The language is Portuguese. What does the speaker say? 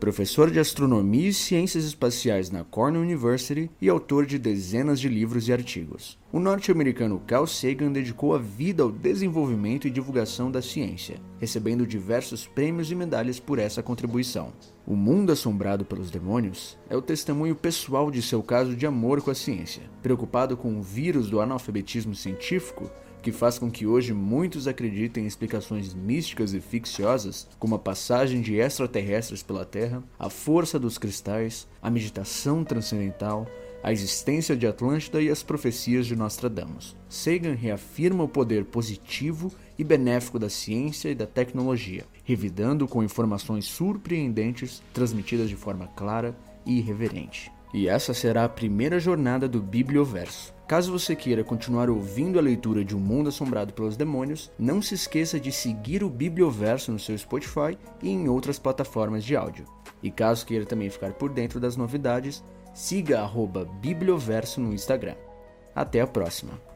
Professor de Astronomia e Ciências Espaciais na Cornell University e autor de dezenas de livros e artigos, o norte-americano Carl Sagan dedicou a vida ao desenvolvimento e divulgação da ciência, recebendo diversos prêmios e medalhas por essa contribuição. O Mundo Assombrado pelos Demônios é o testemunho pessoal de seu caso de amor com a ciência. Preocupado com o vírus do analfabetismo científico, que faz com que hoje muitos acreditem em explicações místicas e ficciosas, como a passagem de extraterrestres pela Terra, a força dos cristais, a meditação transcendental, a existência de Atlântida e as profecias de Nostradamus. Sagan reafirma o poder positivo e benéfico da ciência e da tecnologia, revidando com informações surpreendentes transmitidas de forma clara e irreverente. E essa será a primeira jornada do Biblioverso. Caso você queira continuar ouvindo a leitura de Um Mundo Assombrado pelos Demônios, não se esqueça de seguir o Biblioverso no seu Spotify e em outras plataformas de áudio. E caso queira também ficar por dentro das novidades, siga Biblioverso no Instagram. Até a próxima!